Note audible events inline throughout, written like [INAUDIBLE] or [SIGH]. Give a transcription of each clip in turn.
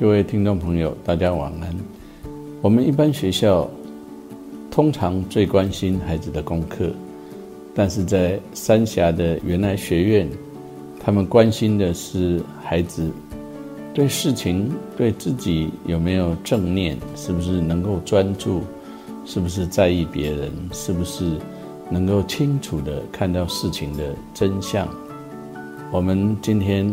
各位听众朋友，大家晚安。我们一般学校通常最关心孩子的功课，但是在三峡的原来学院，他们关心的是孩子对事情、对自己有没有正念，是不是能够专注，是不是在意别人，是不是能够清楚的看到事情的真相。我们今天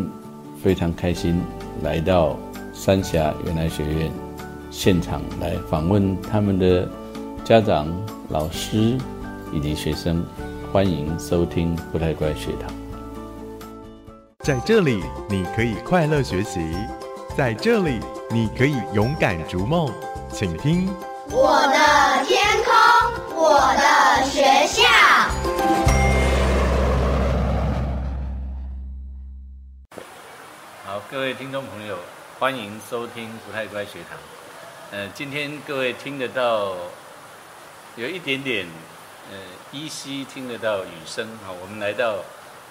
非常开心来到。三峡原来学院现场来访问他们的家长、老师以及学生，欢迎收听不太乖学堂。在这里，你可以快乐学习；在这里，你可以勇敢逐梦。请听我的天空，我的学校。好，各位听众朋友。欢迎收听不太乖学堂。呃，今天各位听得到有一点点呃依稀听得到雨声啊。我们来到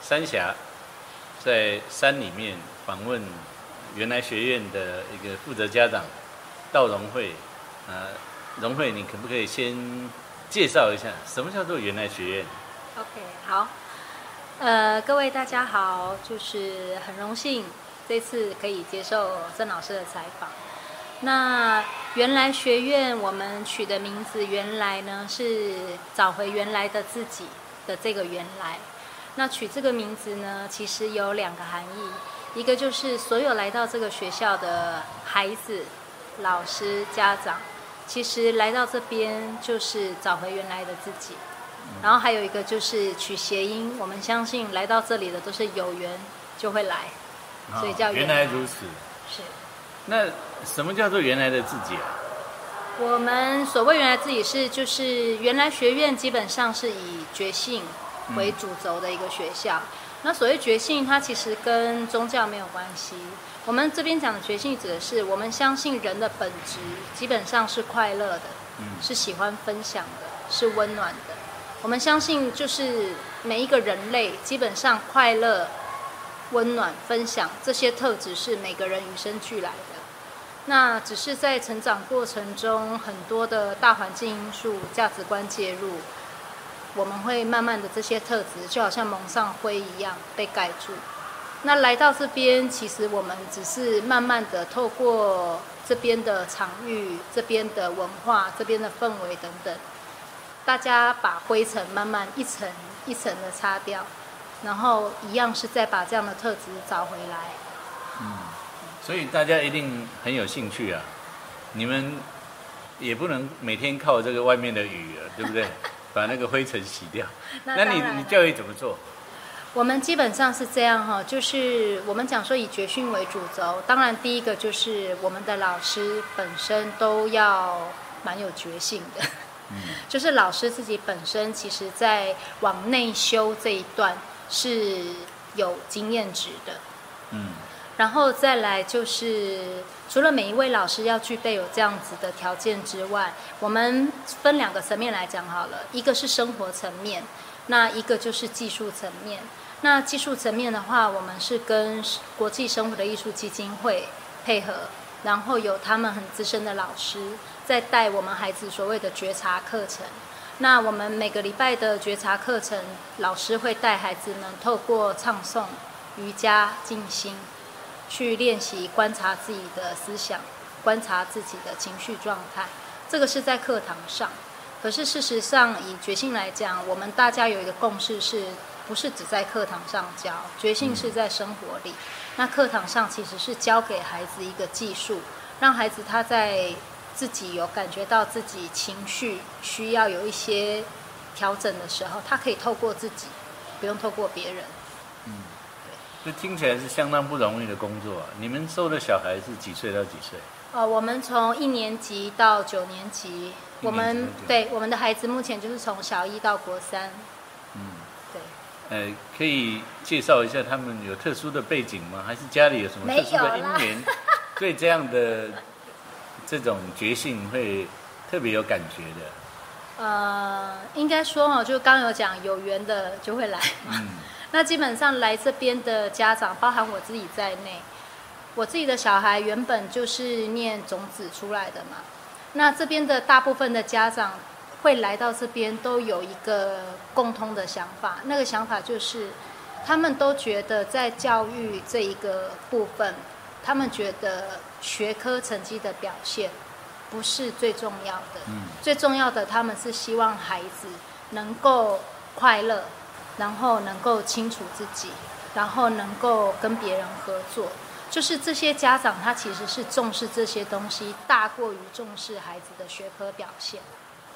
三峡，在山里面访问原来学院的一个负责家长道荣慧。呃，荣慧，你可不可以先介绍一下什么叫做原来学院？OK，好。呃，各位大家好，就是很荣幸。这次可以接受郑老师的采访。那原来学院我们取的名字，原来呢是找回原来的自己的这个原来。那取这个名字呢，其实有两个含义，一个就是所有来到这个学校的孩子、老师、家长，其实来到这边就是找回原来的自己。然后还有一个就是取谐音，我们相信来到这里的都是有缘就会来。所以叫原来如此。是。那什么叫做原来的自己啊？我们所谓原来自己是，就是原来学院基本上是以觉性为主轴的一个学校。那所谓觉性，它其实跟宗教没有关系。我们这边讲的觉性，指的是我们相信人的本质基本上是快乐的，是喜欢分享的，是温暖的。我们相信，就是每一个人类基本上快乐。温暖分享这些特质是每个人与生俱来的，那只是在成长过程中很多的大环境因素、价值观介入，我们会慢慢的这些特质就好像蒙上灰一样被盖住。那来到这边，其实我们只是慢慢的透过这边的场域、这边的文化、这边的氛围等等，大家把灰尘慢慢一层一层的擦掉。然后一样是再把这样的特质找回来。嗯，所以大家一定很有兴趣啊！你们也不能每天靠这个外面的雨啊，对不对？[LAUGHS] 把那个灰尘洗掉。那你你教育怎么做？我们基本上是这样哈，就是我们讲说以觉训为主轴。当然，第一个就是我们的老师本身都要蛮有觉性的。嗯，[LAUGHS] 就是老师自己本身，其实在往内修这一段。是有经验值的，嗯，然后再来就是，除了每一位老师要具备有这样子的条件之外，我们分两个层面来讲好了，一个是生活层面，那一个就是技术层面。那技术层面的话，我们是跟国际生活的艺术基金会配合，然后有他们很资深的老师在带我们孩子所谓的觉察课程。那我们每个礼拜的觉察课程，老师会带孩子们透过唱诵、瑜伽、静心，去练习观察自己的思想，观察自己的情绪状态。这个是在课堂上，可是事实上以觉性来讲，我们大家有一个共识，是不是只在课堂上教？觉性是在生活里。那课堂上其实是教给孩子一个技术，让孩子他在。自己有感觉到自己情绪需要有一些调整的时候，他可以透过自己，不用透过别人。嗯，对，这听起来是相当不容易的工作。你们收的小孩是几岁到几岁？呃，我们从一年级到九年级，我们对我们的孩子目前就是从小一到国三。嗯，对。呃，可以介绍一下他们有特殊的背景吗？还是家里有什么特殊的因缘，对这样的？这种觉性会特别有感觉的。呃，应该说哈，就刚有讲有缘的就会来嘛。[LAUGHS] 那基本上来这边的家长，包含我自己在内，我自己的小孩原本就是念种子出来的嘛，那这边的大部分的家长会来到这边，都有一个共通的想法，那个想法就是，他们都觉得在教育这一个部分，他们觉得学科成绩的表现不是最重要的，嗯最重要的他们是希望孩子能够快乐，然后能够清楚自己，然后能够跟别人合作。就是这些家长他其实是重视这些东西，大过于重视孩子的学科表现。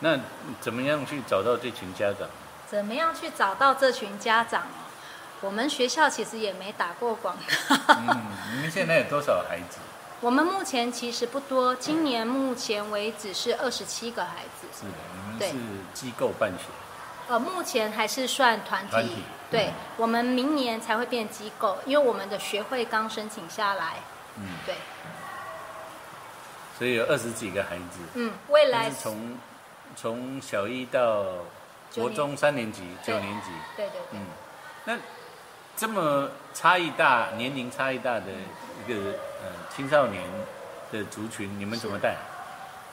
那怎么样去找到这群家长？怎么样去找到这群家长哦？我们学校其实也没打过广告。嗯，你们现在有多少孩子？我们目前其实不多，今年目前为止是二十七个孩子。是的，你对。们是机构办学。呃，目前还是算团体，团体对、嗯。我们明年才会变机构，因为我们的学会刚申请下来，嗯，对，所以有二十几个孩子。嗯，未来从从小一到国中三年级、九年级，对对对，嗯，那这么差异大、年龄差异大的一个呃青少年的族群，你们怎么带？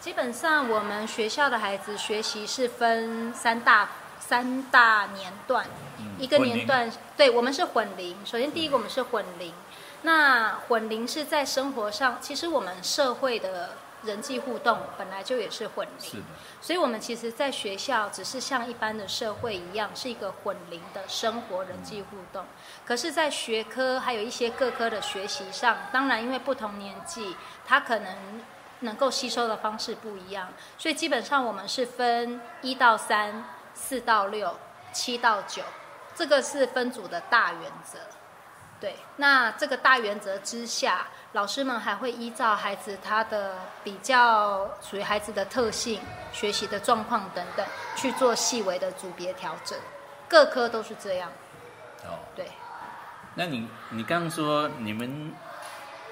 基本上我们学校的孩子学习是分三大三大年段，嗯一个年段，对我们是混龄。首先第一个我们是混龄，那混龄是在生活上，其实我们社会的人际互动本来就也是混龄，是的，所以我们其实，在学校只是像一般的社会一样，是一个混龄的生活人际互动。可是，在学科还有一些各科的学习上，当然因为不同年纪，他可能能够吸收的方式不一样，所以基本上我们是分一到三、四到六、七到九，这个是分组的大原则。对，那这个大原则之下，老师们还会依照孩子他的比较属于孩子的特性、学习的状况等等，去做细微的组别调整。各科都是这样。哦，对，那你你刚刚说你们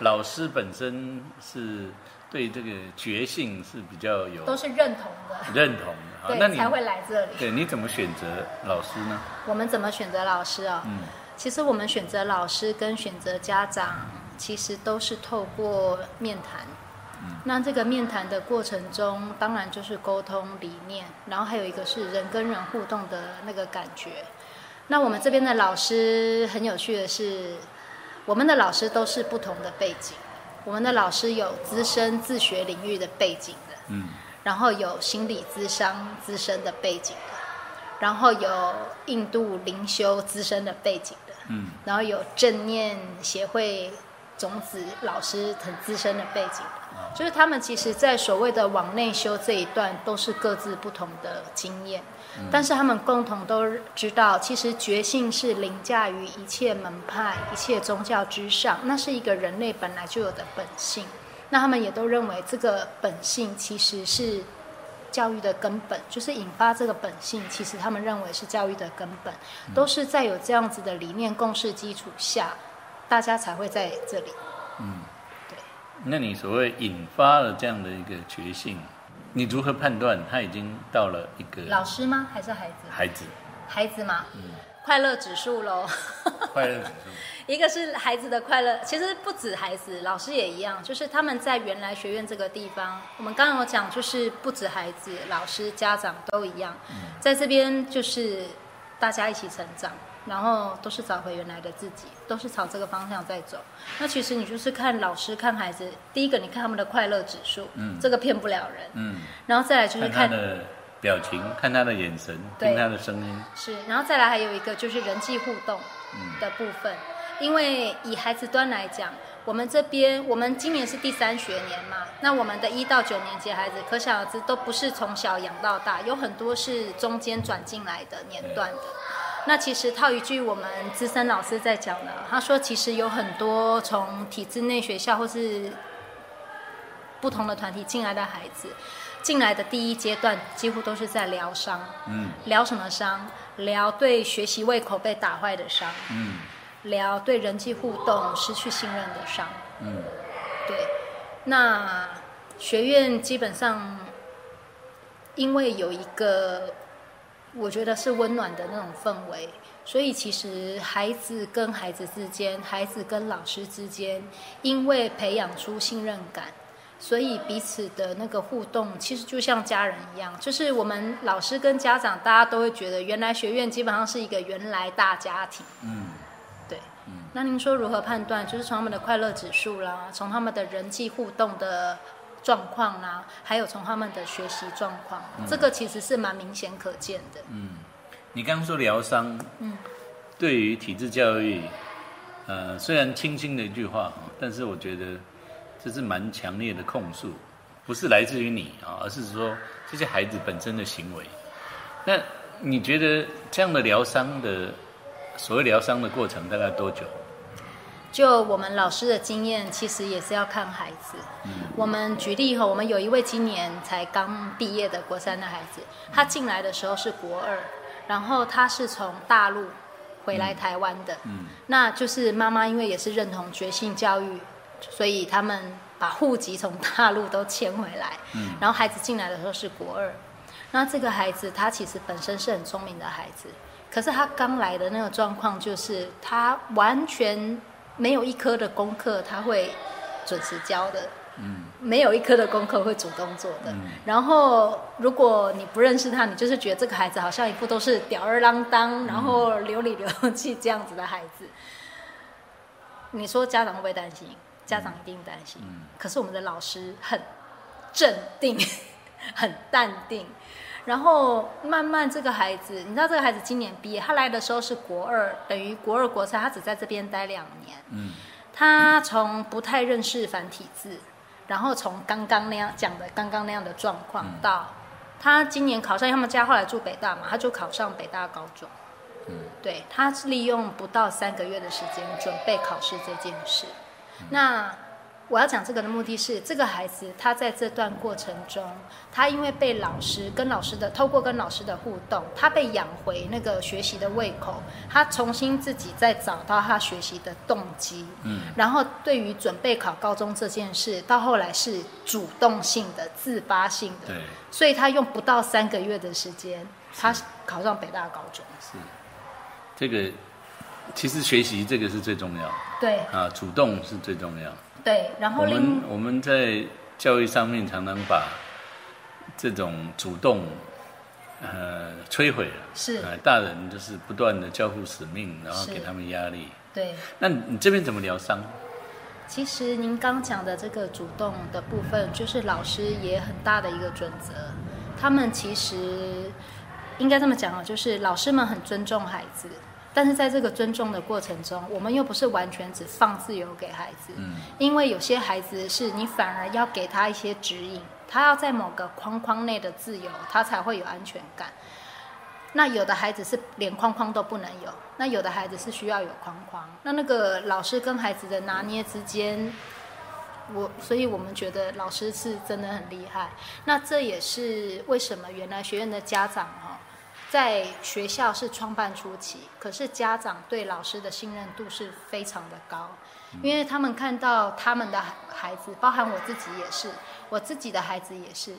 老师本身是对这个觉性是比较有都是认同的，[LAUGHS] 认同的，对那对，你才会来这里。对你怎么选择老师呢？我们怎么选择老师啊、嗯其实我们选择老师跟选择家长，其实都是透过面谈。那这个面谈的过程中，当然就是沟通理念，然后还有一个是人跟人互动的那个感觉。那我们这边的老师很有趣的是，我们的老师都是不同的背景。我们的老师有资深自学领域的背景的，嗯然后有心理咨商资深的背景的，然后有印度灵修资深的背景的，嗯。然后有正念协会种子老师很资深的背景，就是他们其实在所谓的往内修这一段都是各自不同的经验，但是他们共同都知道，其实觉性是凌驾于一切门派、一切宗教之上，那是一个人类本来就有的本性。那他们也都认为这个本性其实是教育的根本，就是引发这个本性，其实他们认为是教育的根本，都是在有这样子的理念共识基础下，大家才会在这里。嗯，对。那你所谓引发了这样的一个觉性，你如何判断他已经到了一个老师吗？还是孩子？孩子孩子嘛，嗯快乐指数喽。快乐指数？一个是孩子的快乐，其实不止孩子，老师也一样，就是他们在原来学院这个地方，我们刚刚有讲，就是不止孩子、老师、家长都一样，在这边就是大家一起成长，然后都是找回原来的自己，都是朝这个方向在走。那其实你就是看老师、看孩子，第一个你看他们的快乐指数，嗯。这个骗不了人，嗯，然后再来就是看看他的表情，看他的眼神，对听他的声音，是，然后再来还有一个就是人际互动嗯的部分，因为以孩子端来讲，我们这边我们今年是第三学年嘛，那我们的一到九年级孩子，可想而知都不是从小养到大，有很多是中间转进来的年段的。那其实套一句我们资深老师在讲的，他说其实有很多从体制内学校或是不同的团体进来的孩子，进来的第一阶段几乎都是在疗伤。嗯疗什么伤？疗对学习胃口被打坏的伤，嗯聊对人际互动失去信任的伤。嗯对，那学院基本上因为有一个我觉得是温暖的那种氛围。所以其实孩子跟孩子之间，孩子跟老师之间，因为培养出信任感，所以彼此的那个互动，其实就像家人一样。就是我们老师跟家长，大家都会觉得，原来学院基本上是一个原来大家庭。嗯，对。那您说如何判断？就是从他们的快乐指数啦，从他们的人际互动的状况啦，还有从他们的学习状况，这个其实是蛮明显可见的。嗯，你刚刚说疗伤，嗯，对于体制教育，呃，虽然轻轻的一句话，但是我觉得这是蛮强烈的控诉，不是来自于你啊，而是说这些孩子本身的行为。那你觉得这样的疗伤的所谓疗伤的过程大概多久？就我们老师的经验，其实也是要看孩子。我们举例哈，我们有一位今年才刚毕业的国三的孩子，他进来的时候是国二，然后他是从大陆回来台湾的。嗯那就是妈妈因为也是认同觉性教育，所以他们把户籍从大陆都迁回来。嗯然后孩子进来的时候是国二，那这个孩子他其实本身是很聪明的孩子，可是他刚来的那个状况就是他完全没有一科的功课他会准时交的，嗯没有一科的功课会主动做的。嗯然后如果你不认识他，你就是觉得这个孩子好像一副都是吊儿郎当，然后流里流气这样子的孩子。你说家长会不会担心？家长一定担心。嗯可是我们的老师很镇定，[LAUGHS] 很淡定。然后慢慢这个孩子，你知道这个孩子今年毕业，他来的时候是国二，等于国二国三，他只在这边待两年。嗯他从不太认识繁体字，然后从刚刚那样讲的刚刚那样的状况，嗯到他今年考上，他们家后来住北大嘛，他就考上北大高中。嗯对，他是利用不到三个月的时间准备考试这件事。嗯那我要讲这个的目的是，这个孩子他在这段过程中，他因为被老师跟老师的透过跟老师的互动，他被养回那个学习的胃口，他重新自己再找到他学习的动机。嗯然后对于准备考高中这件事，到后来是主动性的、自发性的，对，所以他用不到三个月的时间，他考上北大高中。是这个。其实学习这个是最重要对啊，主动是最重要。对，然后我们我们在教育上面常常把这种主动呃摧毁了。是呃，大人就是不断的交付使命，然后给他们压力。对，那你这边怎么疗伤？其实您刚讲的这个主动的部分，就是老师也很大的一个准则。他们其实应该这么讲啊，就是老师们很尊重孩子，但是在这个尊重的过程中，我们又不是完全只放自由给孩子，嗯因为有些孩子是你反而要给他一些指引，他要在某个框框内的自由，他才会有安全感。那有的孩子是连框框都不能有，那有的孩子是需要有框框。那那个老师跟孩子的拿捏之间，我所以我们觉得老师是真的很厉害。那这也是为什么原来学院的家长哈、在学校是创办初期，可是家长对老师的信任度是非常的高，因为他们看到他们的孩子，包含我自己也是，我自己的孩子也是。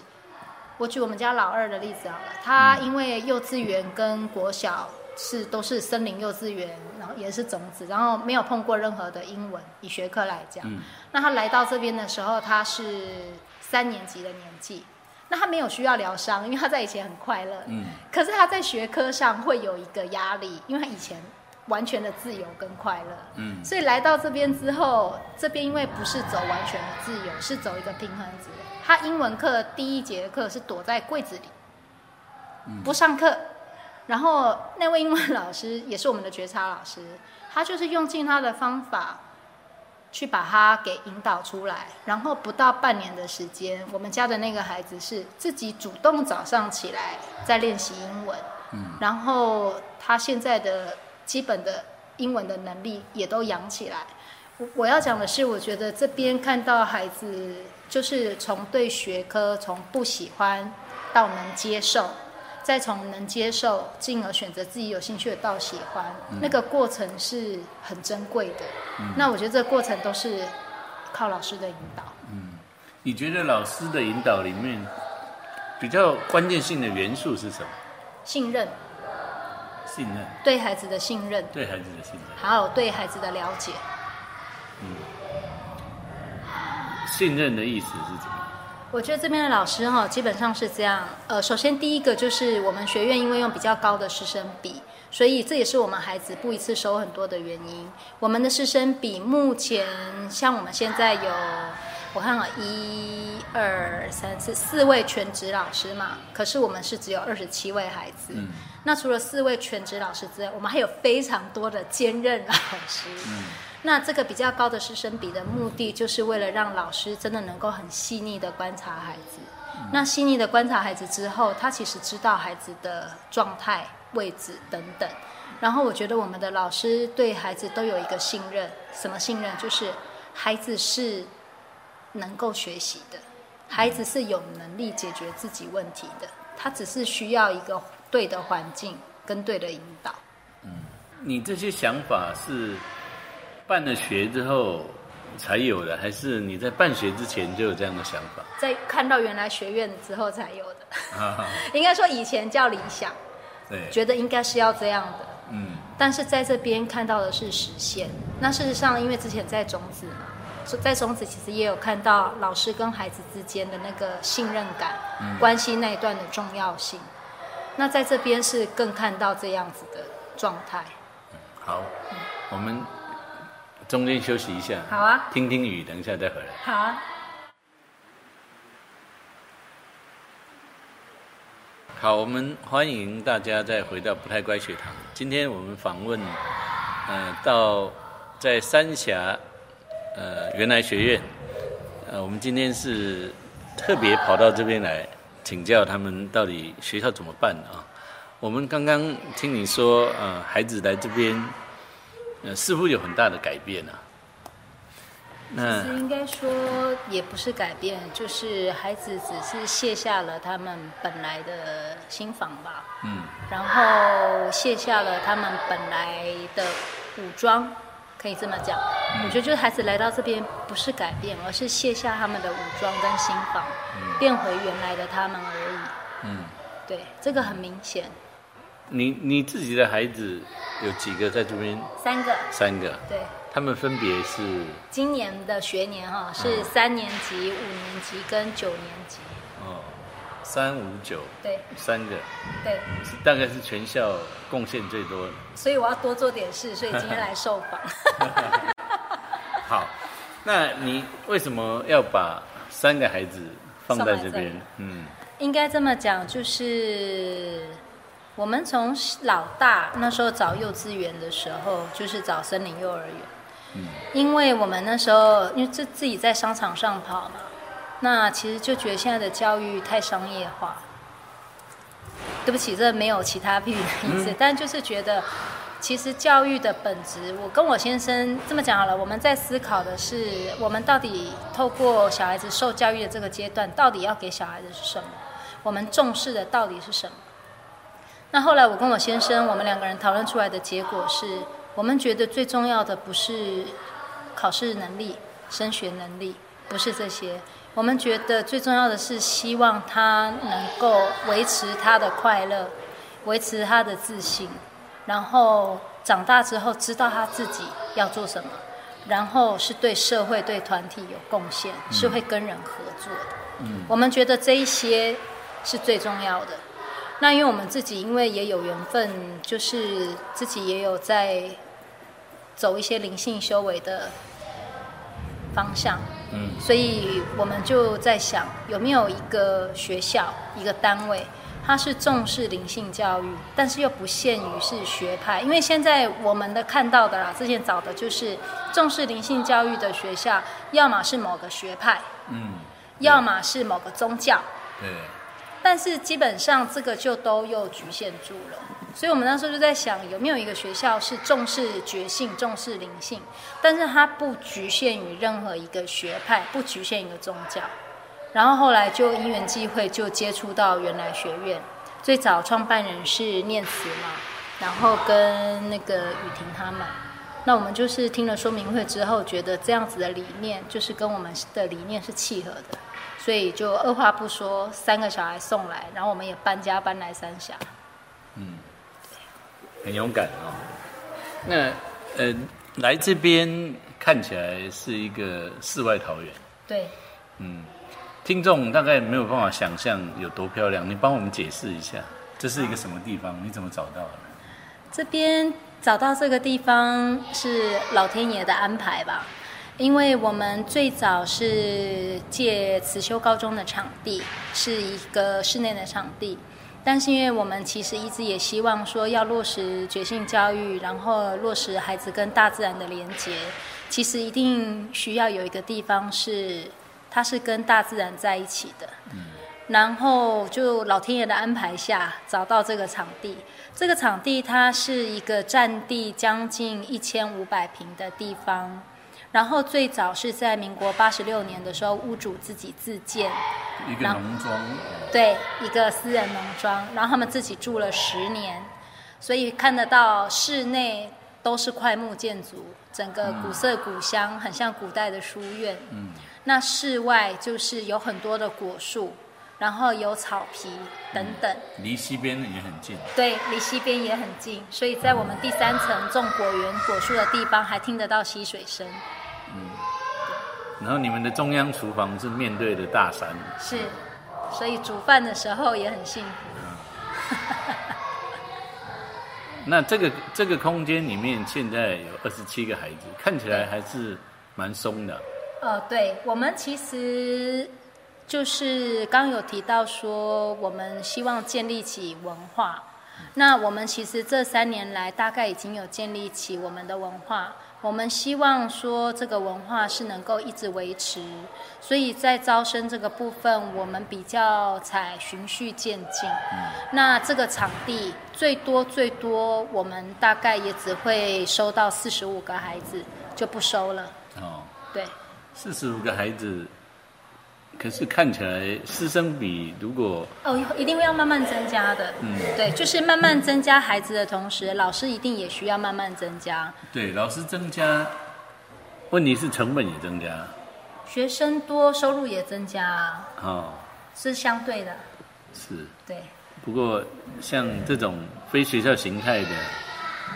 我举我们家老二的例子好了，他因为幼稚园跟国小是都是森林幼稚园，然后也是种子，然后没有碰过任何的英文，以学科来讲，那他来到这边的时候，他是三年级的年纪，那他没有需要疗伤，因为他在以前很快乐，嗯。可是他在学科上会有一个压力，因为他以前完全的自由跟快乐，嗯。所以来到这边之后，这边因为不是走完全的自由，是走一个平衡值。他英文课第一节课是躲在柜子里，不上课。然后那位英文老师也是我们的觉察老师，他就是用尽他的方法去把他给引导出来。然后不到半年的时间，我们家的那个孩子是自己主动早上起来在练习英文，嗯然后他现在的基本的英文的能力也都养起来。我我要讲的是，我觉得这边看到孩子就是从对学科从不喜欢到能接受，再从能接受进而选择自己有兴趣的到喜欢，那个过程是很珍贵的。那我觉得这个过程都是靠老师的引导。嗯，你觉得老师的引导里面比较关键性的元素是什么？信任，信任，对孩子的信任，对孩子的信任。还有对孩子的了解。嗯信任的意思是怎么样？我觉得这边的老师哈，基本上是这样。呃，首先第一个就是我们学院因为用比较高的师生比，所以这也是我们孩子不一次收很多的原因。我们的师生比目前像我们现在有，我看了一二三四四位全职老师嘛，可是我们是只有二十七位孩子。嗯那除了四位全职老师之外，我们还有非常多的兼任老师。嗯那这个比较高的师生比的目的，就是为了让老师真的能够很细腻的观察孩子。那细腻的观察孩子之后，他其实知道孩子的状态、位置等等。然后我觉得我们的老师对孩子都有一个信任，什么信任？就是孩子是能够学习的，孩子是有能力解决自己问题的，他只是需要一个对的环境跟对的引导。嗯你这些想法是办了学之后才有的，还是你在办学之前就有这样的想法？在看到原来学院之后才有的，啊，[LAUGHS] 应该说以前叫理想，对，觉得应该是要这样的，嗯但是在这边看到的是实现。那事实上，因为之前在种子嘛，在种子其实也有看到老师跟孩子之间的那个信任感、关系那一段的重要性。那在这边是更看到这样子的状态。好，嗯我们中间休息一下，好啊听听雨，等一下再回来。好啊，好，我们欢迎大家再回到不太乖学堂。今天我们访问，呃，到在三峡，呃，原来学院，呃，我们今天是特别跑到这边来请教他们到底学校怎么办啊？我们刚刚听你说，呃，孩子来这边，呃，似乎有很大的改变啊。那其实应该说也不是改变，就是孩子只是卸下了他们本来的心防吧。嗯然后卸下了他们本来的武装，可以这么讲。我觉得就是孩子来到这边不是改变，而是卸下他们的武装跟心防，变回原来的他们而已。嗯，对，这个很明显。你你自己的孩子有几个在这边？三个，三个，对，他们分别是？今年的学年哈是三年级、五年级跟九年级。哦，三五九。对。三个，对，大概是全校贡献最多。的。所以我要多做点事，所以今天来受访。[LAUGHS] 好，那你为什么要把三个孩子放在这边？这？嗯。应该这么讲，就是我们从老大那时候找幼稚园的时候，就是找森林幼儿园，嗯因为我们那时候因为自自己在商场上跑嘛，那其实就觉得现在的教育太商业化。对不起，这没有其他批评的意思，但就是觉得，其实教育的本质，我跟我先生这么讲好了，我们在思考的是，我们到底透过小孩子受教育的这个阶段，到底要给小孩子是什么？我们重视的到底是什么？那后来我跟我先生，我们两个人讨论出来的结果是，我们觉得最重要的不是考试能力、升学能力，不是这些。我们觉得最重要的是希望他能够维持他的快乐，维持他的自信，然后长大之后知道他自己要做什么，然后是对社会、对团体有贡献，是会跟人合作的。嗯我们觉得这一些是最重要的。那因为我们自己因为也有缘分，就是自己也有在走一些灵性修为的方向，嗯所以我们就在想，有没有一个学校、一个单位，它是重视灵性教育，但是又不限于是学派。因为现在我们的看到的啦，之前找的就是重视灵性教育的学校，要么是某个学派，嗯，要么是某个宗教。对，但是基本上这个就都又局限住了，所以我们那时候就在想，有没有一个学校是重视觉性、重视灵性，但是它不局限于任何一个学派，不局限一个宗教。然后后来就因缘际会，就接触到原来学院，最早创办人是念慈嘛，然后跟那个雨婷他们。那我们就是听了说明会之后，觉得这样子的理念就是跟我们的理念是契合的，所以就二话不说，三个小孩送来，然后我们也搬家搬来三峡。嗯很勇敢哦。那呃，来这边看起来是一个世外桃源，对，嗯，听众大概没有办法想象有多漂亮，你帮我们解释一下，这是一个什么地方？你怎么找到的？这边找到这个地方是老天爷的安排吧，因为我们最早是借慈修高中的场地，是一个室内的场地，但是因为我们其实一直也希望说要落实觉性教育，然后落实孩子跟大自然的连接，其实一定需要有一个地方是它是跟大自然在一起的。嗯。然后就老天爷的安排下找到这个场地，这个场地它是一个占地将近一千五百平的地方，然后最早是在民国八十六年的时候，屋主自己自建，一个农庄，对，一个私人农庄，然后他们自己住了十年，所以看得到室内都是块木建筑，整个古色古香，很像古代的书院。嗯，那室外就是有很多的果树。然后有草皮等等，离西边也很近。对，离西边也很近，所以在我们第三层种果园果树的地方，还听得到溪水声。嗯，然后你们的中央厨房是面对着大山。是，所以煮饭的时候也很幸福。那这个这个空间里面现在有二十七个孩子，看起来还是蛮松的。呃，对，我们其实。就是刚有提到说，我们希望建立起文化。那我们其实这三年来大概已经有建立起我们的文化。我们希望说这个文化是能够一直维持。所以在招生这个部分，我们比较采循序渐进。那这个场地最多最多，我们大概也只会收到四十五个孩子，就不收了。哦，对，四十五个孩子。可是看起来师生比如果哦，一定会要慢慢增加的。嗯，对，就是慢慢增加孩子的同时，老师一定也需要慢慢增加。对，老师增加，问题是成本也增加。学生多，收入也增加啊。哦，是相对的。是。对。不过像这种非学校形态的，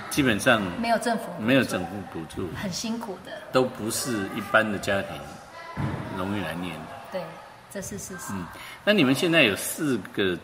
基本上没有政府，没有政府补助，很辛苦的，都不是一般的家庭容易来念的。对，这是事实。嗯，那你们现在有四个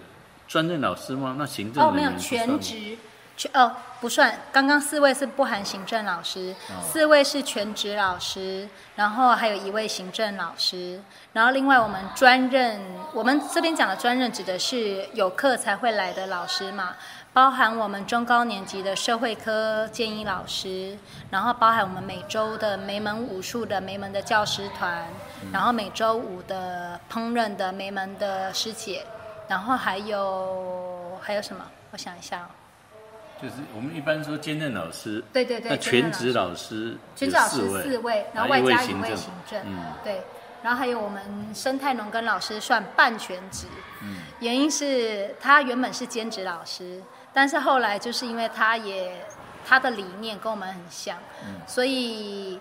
专任老师吗？那行政哦，没有全职，全哦不算。刚刚四位是不含行政老师，四位是全职老师，然后还有一位行政老师，然后另外我们专任，我们这边讲的专任指的是有课才会来的老师嘛。包含我们中高年级的社会科建议老师，然后包含我们每周的梅门武术的梅门的教师团，然后每周五的烹饪的梅门的师姐，然后还有还有什么？我想一下，哦。就是我们一般说兼任老师，对对对，那全职老师全职老师四位，然后外加一位行政，嗯，对。然后还有我们生态农耕老师算半全职，嗯，原因是他原本是兼职老师，但是后来就是因为他也他的理念跟我们很像，嗯，所以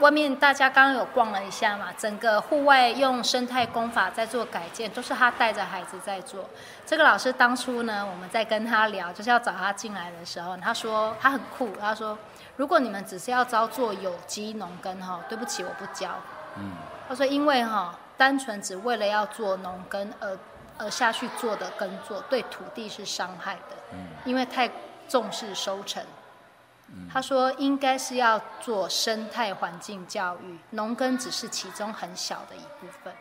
外面大家刚刚有逛了一下嘛，整个户外用生态工法在做改建，都是他带着孩子在做。这个老师当初呢，我们在跟他聊，就是要找他进来的时候，他说他很酷，他说如果你们只是要招做有机农耕哈，对不起，我不教，嗯。他说：“因为哈，单纯只为了要做农耕而而下去做的耕作，对土地是伤害的。嗯，因为太重视收成。他说应该是要做生态环境教育，农耕只是其中很小的一部分。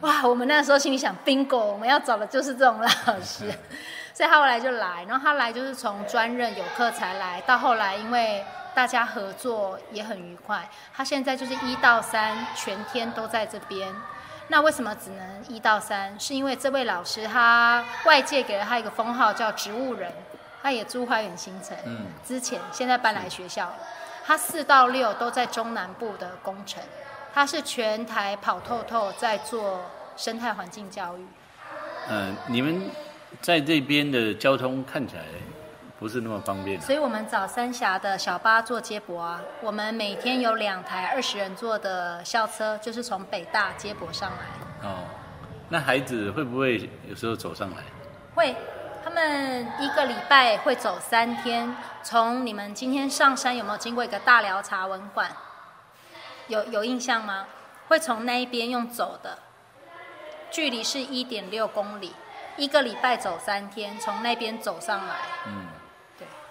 哇，我们那时候心里想，bingo，我们要找的就是这种老师。[LAUGHS] 所以他后来就来，然后他来就是从专任有课才来，到后来因为。”大家合作也很愉快。他现在就是一到三全天都在这边。那为什么只能一到三？是因为这位老师他外界给了他一个封号叫植物人。他也住花园新城，嗯，之前现在搬来学校了。他四到六都在中南部的工程。他是全台跑透透在做生态环境教育。嗯，你们在这边的交通看起来？不是那么方便，所以我们找三峡的小巴做接驳啊。我们每天有两台二十人座的校车，就是从北大接驳上来。哦，那孩子会不会有时候走上来？会，他们一个礼拜会走三天，从你们今天上山有没有经过一个大寮茶文馆？有有印象吗？会从那一边用走的，距离是一点六公里，一个礼拜走三天，从那边走上来。嗯，对。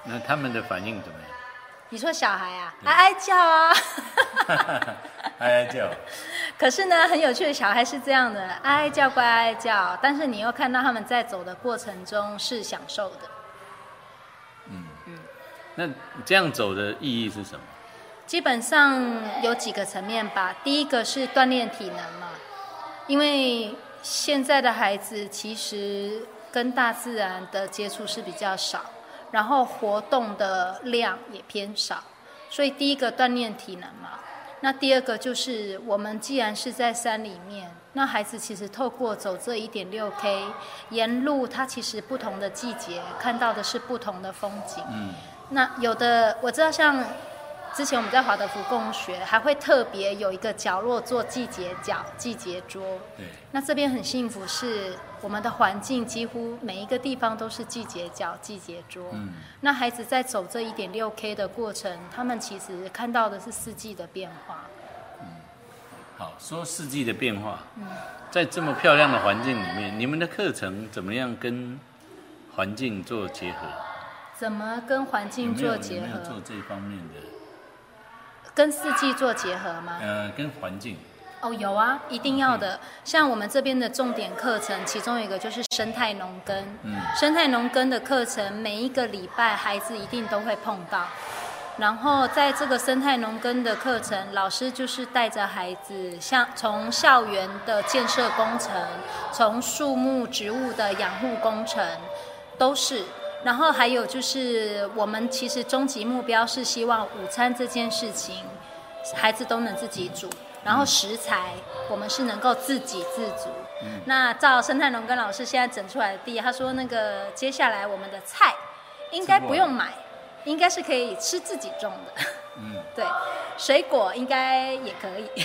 那他们的反应怎么样？你说小孩啊，哀哀叫啊，[LAUGHS] 哀哀叫。[LAUGHS] 可是呢，很有趣的小孩是这样的，哀哀叫乖哀哀叫，但是你又看到他们在走的过程中是享受的。嗯嗯那这样走的意义是什么？基本上有几个层面吧。第一个是锻炼体能嘛，因为现在的孩子其实跟大自然的接触是比较少，然后活动的量也偏少，所以第一个锻炼体能嘛。那第二个就是我们既然是在山里面，那孩子其实透过走这一点六 K，沿路他其实不同的季节看到的是不同的风景。嗯，那有的我知道，像之前我们在华德福共学，还会特别有一个角落做季节角、季节桌。对，那这边很幸福，是我们的环境几乎每一个地方都是季节角、季节桌。嗯，那孩子在走这一点六 K 的过程，他们其实看到的是四季的变化。好，说四季的变化。嗯，在这么漂亮的环境里面，你们的课程怎么样跟环境做结合？怎么跟环有境做结有没有做合？这方面的？跟四季做结合吗？呃，跟环境。哦，有啊，一定要的。像我们这边的重点课程，其中一个就是生态农耕。嗯生态农耕的课程，每一个礼拜孩子一定都会碰到。然后在这个生态农耕的课程，老师就是带着孩子，像从校园的建设工程，从树木植物的养护工程，都是。然后还有就是，我们其实终极目标是希望午餐这件事情，孩子都能自己煮，然后食材我们是能够自给自足。嗯那照生态农耕老师现在整出来的地，他说那个接下来我们的菜应该不用买，应该是可以吃自己种的。嗯，[LAUGHS] 对，水果应该也可以。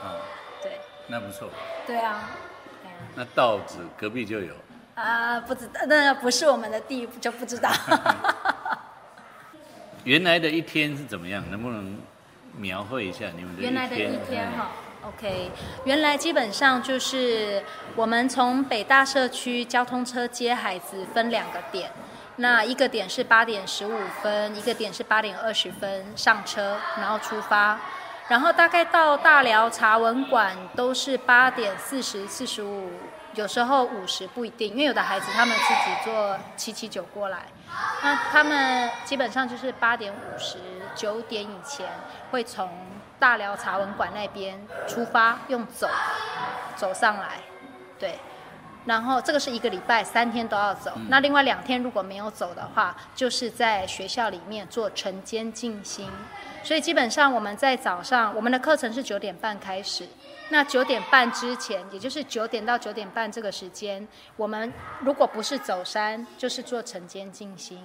啊，[LAUGHS] 对，那不错。对啊。那稻子隔壁就有。啊，不知道，那不是我们的地，就不知道。[LAUGHS] 原来的一天是怎么样？能不能描绘一下你们的原来的一天嗯哈，OK，原来基本上就是我们从北大社区交通车接孩子分两个点，那一个点是八点十五分，一个点是八点二十分上车，然后出发，然后大概到大寮茶文馆都是八点四十、四十五，有时候五十不一定，因为有的孩子他们自己坐七七九过来，那他们基本上就是八点五十九点以前会从大寮茶文馆那边出发，用走走上来，对。然后这个是一个礼拜三天都要走，那另外两天如果没有走的话，就是在学校里面做晨间静心。所以基本上我们在早上，我们的课程是九点半开始。那九点半之前，也就是九点到九点半这个时间，我们如果不是走山，就是做晨间静心。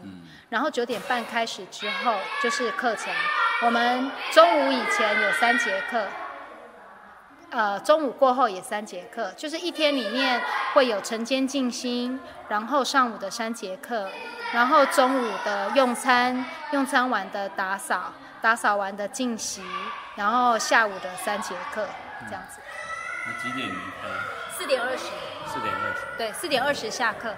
然后九点半开始之后就是课程。我们中午以前有三节课，呃，中午过后也三节课，就是一天里面会有晨间静心，然后上午的三节课，然后中午的用餐，用餐完的打扫，打扫完的静习，然后下午的三节课，这样子。那几点离开？四点二十，四点二十。对，四点二十下课，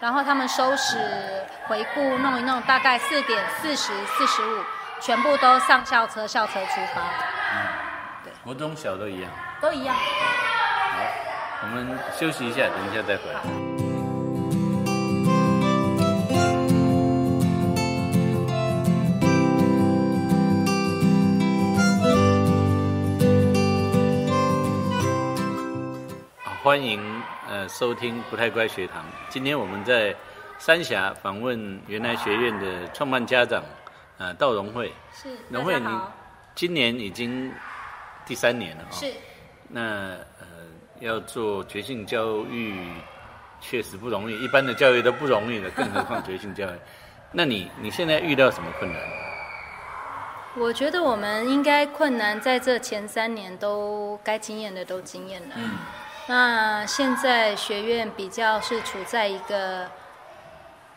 然后他们收拾、回顾、弄一弄，大概四点四十、四十五，全部都上校车，校车出发，嗯，对国中小都一样。都一样。好，我们休息一下，等一下再回来。欢迎呃收听不太乖学堂。今天我们在三峡访问原来学院的创办家长呃道荣慧。是，荣慧，你今年已经第三年了啊、哦。是。那呃，要做觉性教育确实不容易，一般的教育都不容易了，更何况觉性教育。[LAUGHS] 那你你现在遇到什么困难？我觉得我们应该困难在这前三年都该经验的都经验了。嗯那现在学院比较是处在一个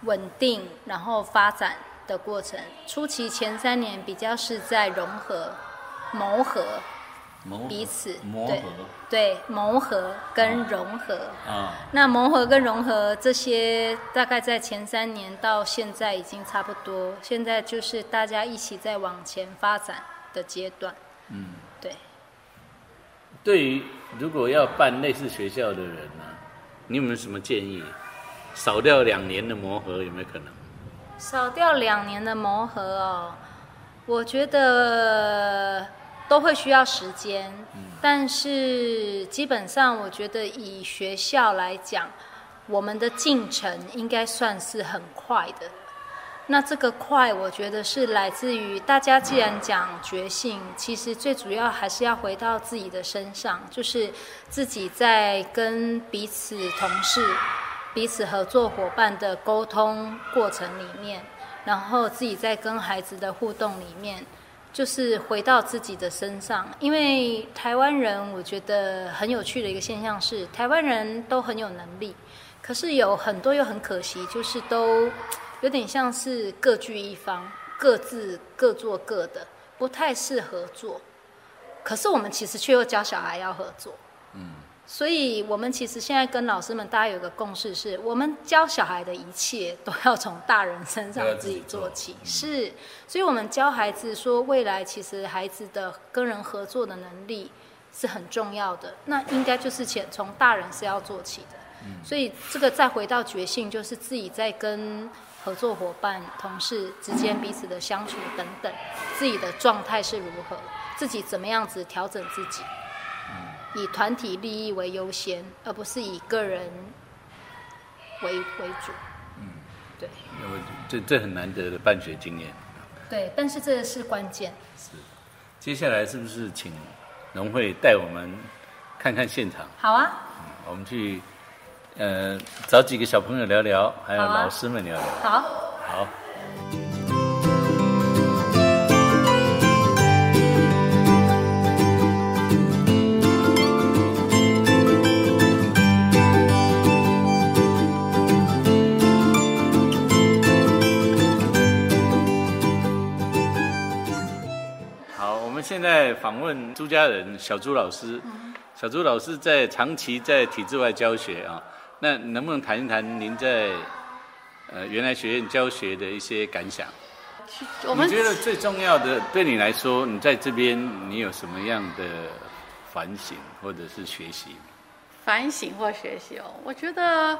稳定，然后发展的过程。初期前三年比较是在融合、磨合磨彼此，磨对合对磨合跟融合。啊，那磨合跟融合这些，大概在前三年到现在已经差不多，现在就是大家一起在往前发展的阶段。嗯，对。对于如果要办类似学校的人呢、你有没有什么建议？少掉两年的磨合有没有可能？少掉两年的磨合哦，我觉得都会需要时间，但是基本上我觉得以学校来讲，我们的进程应该算是很快的。那这个快，我觉得是来自于大家既然讲觉性，其实最主要还是要回到自己的身上，就是自己在跟彼此同事、彼此合作伙伴的沟通过程里面，然后自己在跟孩子的互动里面，就是回到自己的身上。因为台湾人，我觉得很有趣的一个现象是，台湾人都很有能力，可是有很多又很可惜，就是都有点像是各据一方，各自各做各的，不太适合做。可是我们其实却又教小孩要合作。嗯，所以我们其实现在跟老师们大家有个共识是，我们教小孩的一切都要从大人身上自己做起。是，所以我们教孩子说，未来其实孩子的跟人合作的能力是很重要的。那应该就是前从大人是要做起的。嗯所以这个再回到觉性，就是自己在跟合作伙伴、同事之间彼此的相处等等，自己的状态是如何，自己怎么样子调整自己。以团体利益为优先，而不是以个人为为主。嗯，对我这这很难得的办学经验。对，但是这个是关键。是接下来是不是请农会带我们看看现场？好啊，我们去呃找几个小朋友聊聊，还有老师们聊聊。好。好，好，我们现在访问朱家人小朱老师。小朱老师在长期在体制外教学啊，那能不能谈一谈您在呃原来学院教学的一些感想？我们你觉得最重要的对你来说，你在这边你有什么样的反省或者是学习？反省或学习哦，我觉得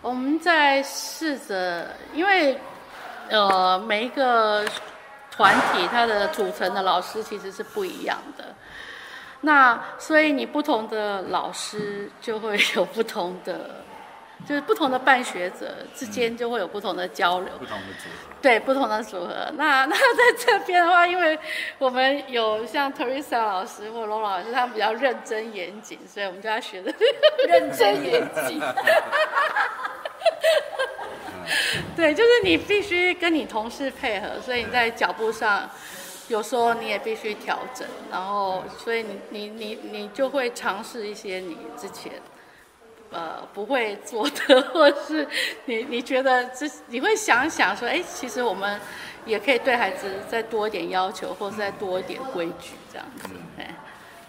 我们在试着，因为呃每一个团体它的组成的老师其实是不一样的，那所以你不同的老师就会有不同的，[LAUGHS] 就是不同的办学者之间就会有不同的交流。不同的组合，对不同的组合。那 [LAUGHS] 那在这边的话，因为我们有像 Teresa 老师或 Lola 老师，他们比较认真严谨，所以我们就要学的 [LAUGHS] 认真严谨。对，就是你必须跟你同事配合，所以你在脚步上，有时候你也必须调整，然后所以你你你你就会尝试一些你之前呃不会做的，或是你你觉得这你会想想说，哎，其实我们也可以对孩子再多一点要求，或者再多一点规矩这样子，哎。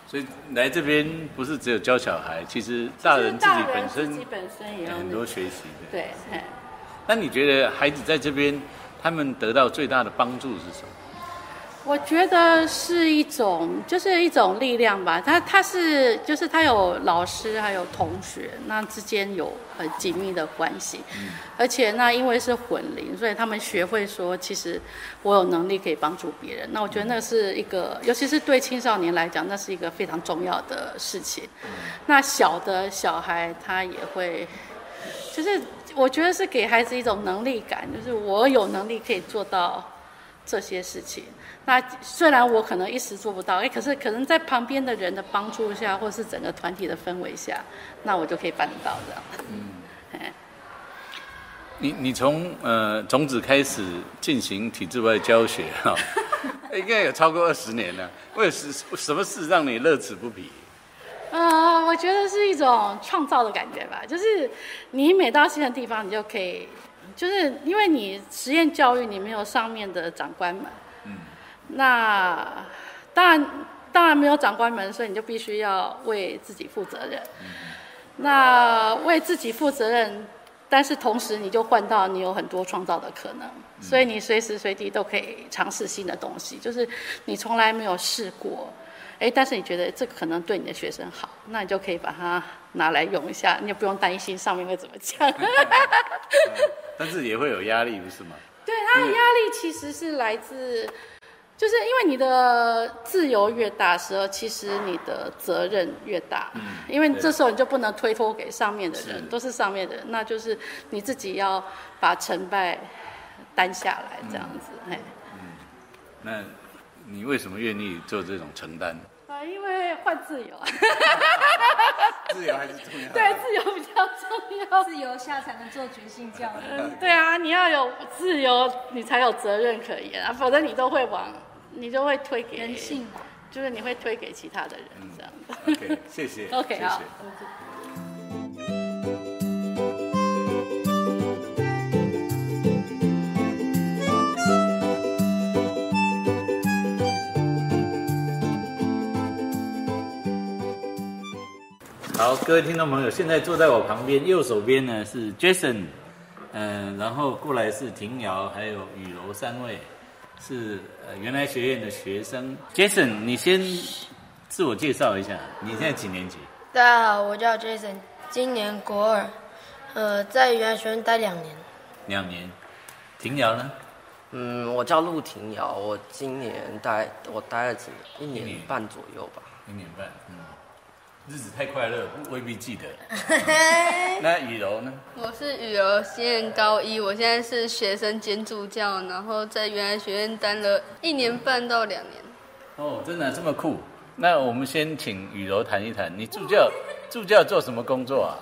所以来这边不是只有教小孩，其实大人自己本身自己本身也有很多学习的。对，那你觉得孩子在这边，他们得到最大的帮助是什么？我觉得是一种，就是一种力量吧。他他是就是他有老师还有同学，那之间有很紧密的关系，而且那因为是混龄，所以他们学会说，其实我有能力可以帮助别人。那我觉得那是一个，尤其是对青少年来讲，那是一个非常重要的事情。那小的小孩他也会，就是我觉得是给孩子一种能力感，就是我有能力可以做到这些事情。那虽然我可能一时做不到，哎，可是可能在旁边的人的帮助下，或是整个团体的氛围下，那我就可以办得到这样。嗯，你你从呃种子开始进行体制外教学哈、[LAUGHS] 应该有超过二十年了。为什什么事让你乐此不疲？呃，我觉得是一种创造的感觉吧，就是你每到新的地方，你就可以就是因为你实验教育，你没有上面的长官们，嗯，那当然当然没有长官们，所以你就必须要为自己负责任。那为自己负责任，但是同时你就换到你有很多创造的可能，所以你随时随地都可以尝试新的东西，就是你从来没有试过，哎，但是你觉得这个可能对你的学生好，那你就可以把它拿来用一下，你也不用担心上面会怎么讲。[LAUGHS] 但是也会有压力，不是吗？对，他的压力其实是来自，就是因为你的自由越大时候，其实你的责任越大。嗯，因为这时候你就不能推脱给上面的人，都是上面的人，那就是你自己要把成败担下来，这样子。哎，那你为什么愿意做这种承担？啊，因为换自由。[LAUGHS] 自由还是重要。对，自由比较重要。自由下才能做决心教育。对啊，你要有自由，你才有责任可言啊，否则你都会往，你就会推给人性嘛，就是你会推给其他的人这样子。OK，谢谢。[LAUGHS] OK，谢谢好。各位听众朋友，现在坐在我旁边右手边呢是 Jason，嗯、然后过来是庭瑶还有雨柔三位，是呃原来学院的学生。Jason，你先自我介绍一下，你现在几年级？大家好，我叫 Jason，今年国二，呃，在原来学院待两年。两年。庭瑶呢？嗯，我叫陆廷瑶，我今年待我待了几年，一年半左右吧。一年半。嗯，日子太快乐，未必记得。[LAUGHS] 那雨柔呢？我是雨柔，今年高一，我现在是学生兼助教，然后在原来学院待了一年半到两年。哦，真的这么酷？那我们先请雨柔谈一谈，你助教助教做什么工作啊？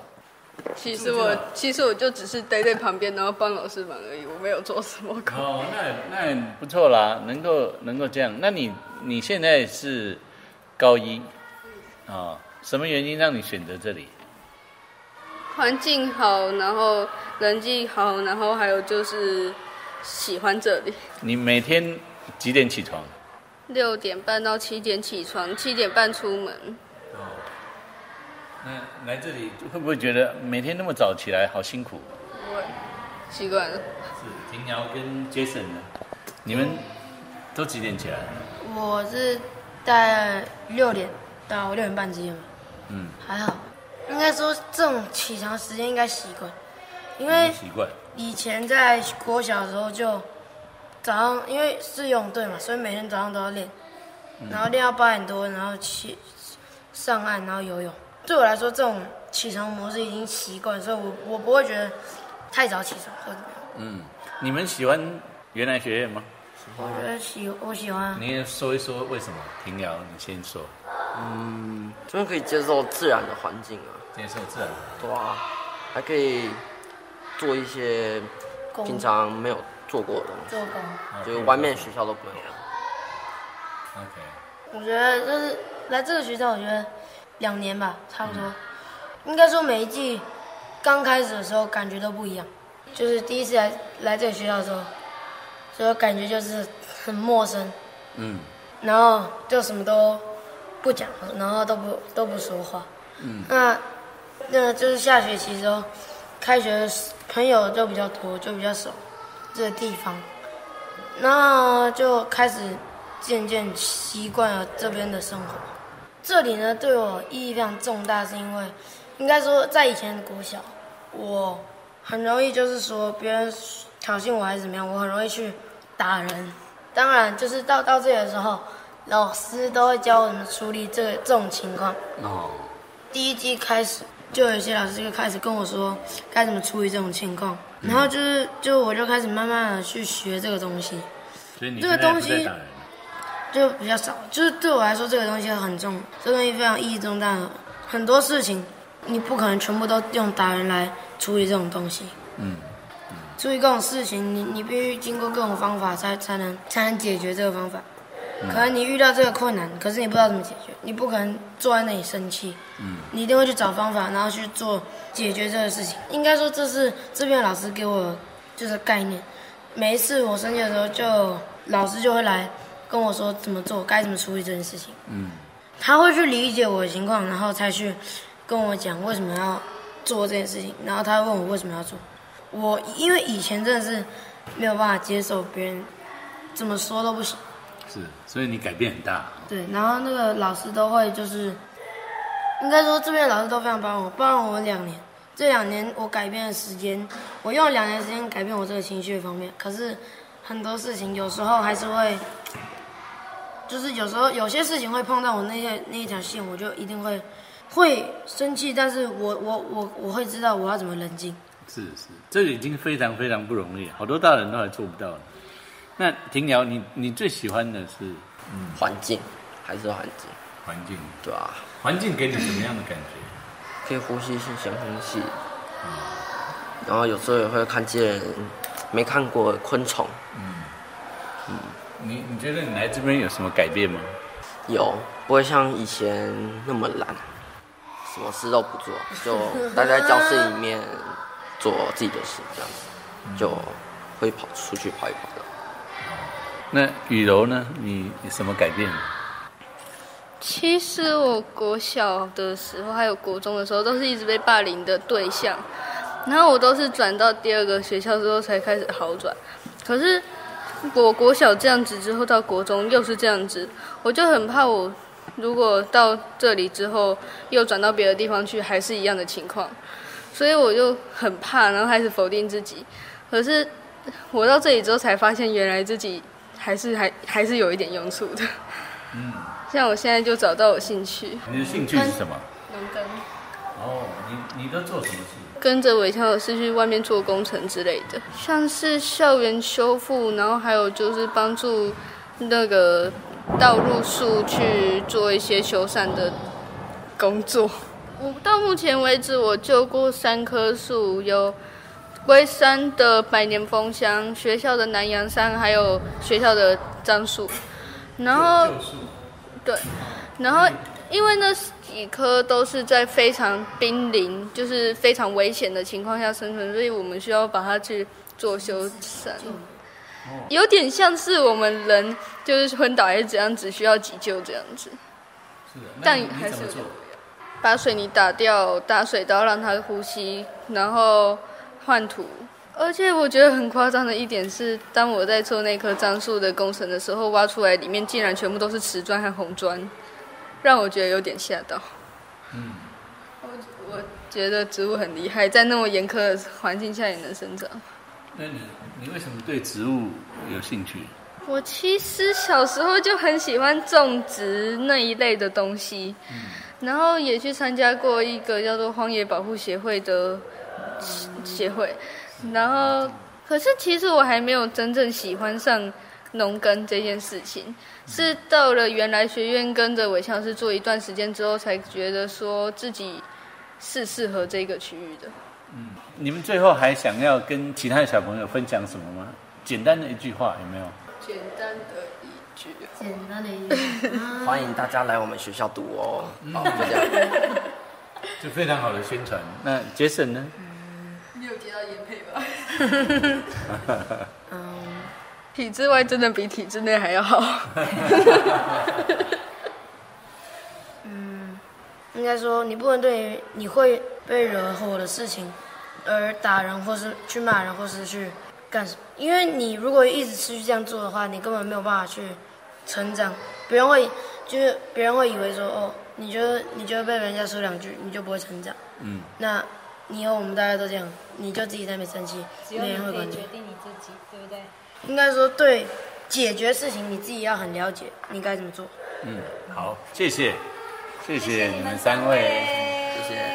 其实我其实我就只是待在旁边，然后帮老师忙而已，我没有做什么工。哦，那那不错啦，能够能够这样。那你你现在是高一啊、哦？什么原因让你选择这里？环境好，然后人际好，然后还有就是喜欢这里。你每天几点起床？六点半到七点起床，七点半出门。哦，那来这里会不会觉得每天那么早起来好辛苦？不会，习惯了。是庭瑶跟 Jason 呢？你们都几点起来？我是在六点到六点半之间吧，嗯，还好。应该说这种起床时间应该习惯，因为习惯。以前在国小的时候就早上，因为是游泳队嘛，所以每天早上都要练，然后练到八点多，然后起上岸，然后游泳。对我来说，这种起床模式已经习惯，所以我我不会觉得太早起床或者怎么样。嗯，你们喜欢原来学院吗？我觉得喜我喜欢啊，你也说一说为什么？庭瑶，你先说。嗯，这边可以接受自然的环境啊，接受自然。对啊，还可以做一些工平常没有做过的东西，做工。就是外面学校都没有。OK。我觉得就是来这个学校，我觉得两年吧，差不多。应该说每一季刚开始的时候感觉都不一样，就是第一次来来这个学校的时候，所以感觉就是很陌生，嗯然后就什么都不讲，然后都不都不说话。嗯那那就是下学期之后，开学的朋友就比较多，就比较熟这个地方，然后就开始渐渐习惯了这边的生活。这里呢对我意义非常重大，是因为应该说在以前的国小，我很容易就是说别人挑衅我还是怎么样，我很容易去打人。当然，就是到到这里的时候，老师都会教我怎么处理这个这种情况。哦，第一季开始，就有一些老师就开始跟我说该怎么处理这种情况，然后就是就我就开始慢慢的去学这个东西，所以你这个东西。就比较少。就是对我来说，这个东西很重，这个东西非常意义重大。很多事情你不可能全部都用打人来处理这种东西。嗯，处理各种事情，你你必须经过各种方法才才能才能解决这个方法。可能你遇到这个困难，可是你不知道怎么解决，你不可能坐在那里生气，嗯，你一定会去找方法，然后去做解决这个事情。应该说这是这边老师给我，就就是概念。每一次我生气的时候，就老师就会来跟我说怎么做，该怎么处理这件事情。嗯，他会去理解我的情况，然后才去跟我讲为什么要做这件事情，然后他会问我为什么要做。我因为以前真的是没有办法接受别人怎么说都不行，是，所以你改变很大。对，然后那个老师都会就是，应该说这边老师都非常帮我，帮了我两年。这两年我改变的时间，我用了两年时间改变我这个情绪的方面。可是很多事情有时候还是会，就是有时候有些事情会碰到我那些那一条线，我就一定会会生气，但是我我我我会知道我要怎么冷静。是是，这个已经非常非常不容易，好多大人都还做不到呢。那庭瑶，你你最喜欢的是？环境还是环境，环境，对啊，环境给你什么样的感觉？可以呼吸新鲜空气，然后有时候也会看见没看过的昆虫，你你觉得你来这边有什么改变吗？有不会像以前那么懒，什么事都不做，就待在教室里面做自己的事，这样子就会跑出去跑一跑的。那雨柔呢？你有什么改变？其实我国小的时候，还有国中的时候，都是一直被霸凌的对象。然后我都是转到第二个学校之后才开始好转。可是我国小这样子之后，到国中又是这样子，我就很怕我如果到这里之后又转到别的地方去，还是一样的情况。所以我就很怕，然后开始否定自己。可是我到这里之后才发现，原来自己还是还还是有一点用处的。嗯，像我现在就找到我兴趣，你的兴趣是什么？农耕，哦，你你都做什么事？跟着韦乔老师去外面做工程之类的，像是校园修复，然后还有就是帮助那个道路树去做一些修缮的工作。我到目前为止，我救过三棵树，有龟山的百年枫香、学校的南洋杉，还有学校的樟树。然后，对，然后因为那几棵都是在非常濒临，就是非常危险的情况下生存，所以我们需要把它去做修缮。有点像是我们人就是昏倒还是怎样，只需要急救这样子。是的，但还是？把水泥打掉，打水刀让它呼吸，然后换土。而且我觉得很夸张的一点是，当我在做那棵樟树的工程的时候，挖出来里面竟然全部都是瓷砖和红砖，让我觉得有点吓到。嗯，我我觉得植物很厉害，在那么严苛的环境下也能生长。那你你为什么对植物有兴趣？我其实小时候就很喜欢种植那一类的东西，然后也去参加过一个叫做荒野保护协会的协协会，然后可是其实我还没有真正喜欢上农耕这件事情，是到了原来学院跟着韦强师做一段时间之后，才觉得说自己是适合这个区域的。嗯你们最后还想要跟其他的小朋友分享什么吗？简单的一句话有没有？简单的简单的一句，欢迎大家来我们学校读哦。好，就这样。[LAUGHS] 就非常好的宣传。那杰森呢？你有接到研配吧？[LAUGHS] 嗯，体制外真的比体制内还要好。嗯应该说你不能对于你会被惹火的事情而打人，或是去骂人，或是去干什么。因为你如果一直持续这样做的话，你根本没有办法去成长。别人会就是别人会以为说哦，你觉得你觉得被人家说两句，你就不会成长。嗯，那你以后我们大家都这样，你就自己在那边生气，没人会管你。决定你自己，对不对？应该说对解决事情你自己要很了解，你该怎么做。嗯，好，谢谢，谢谢你们三位。谢谢。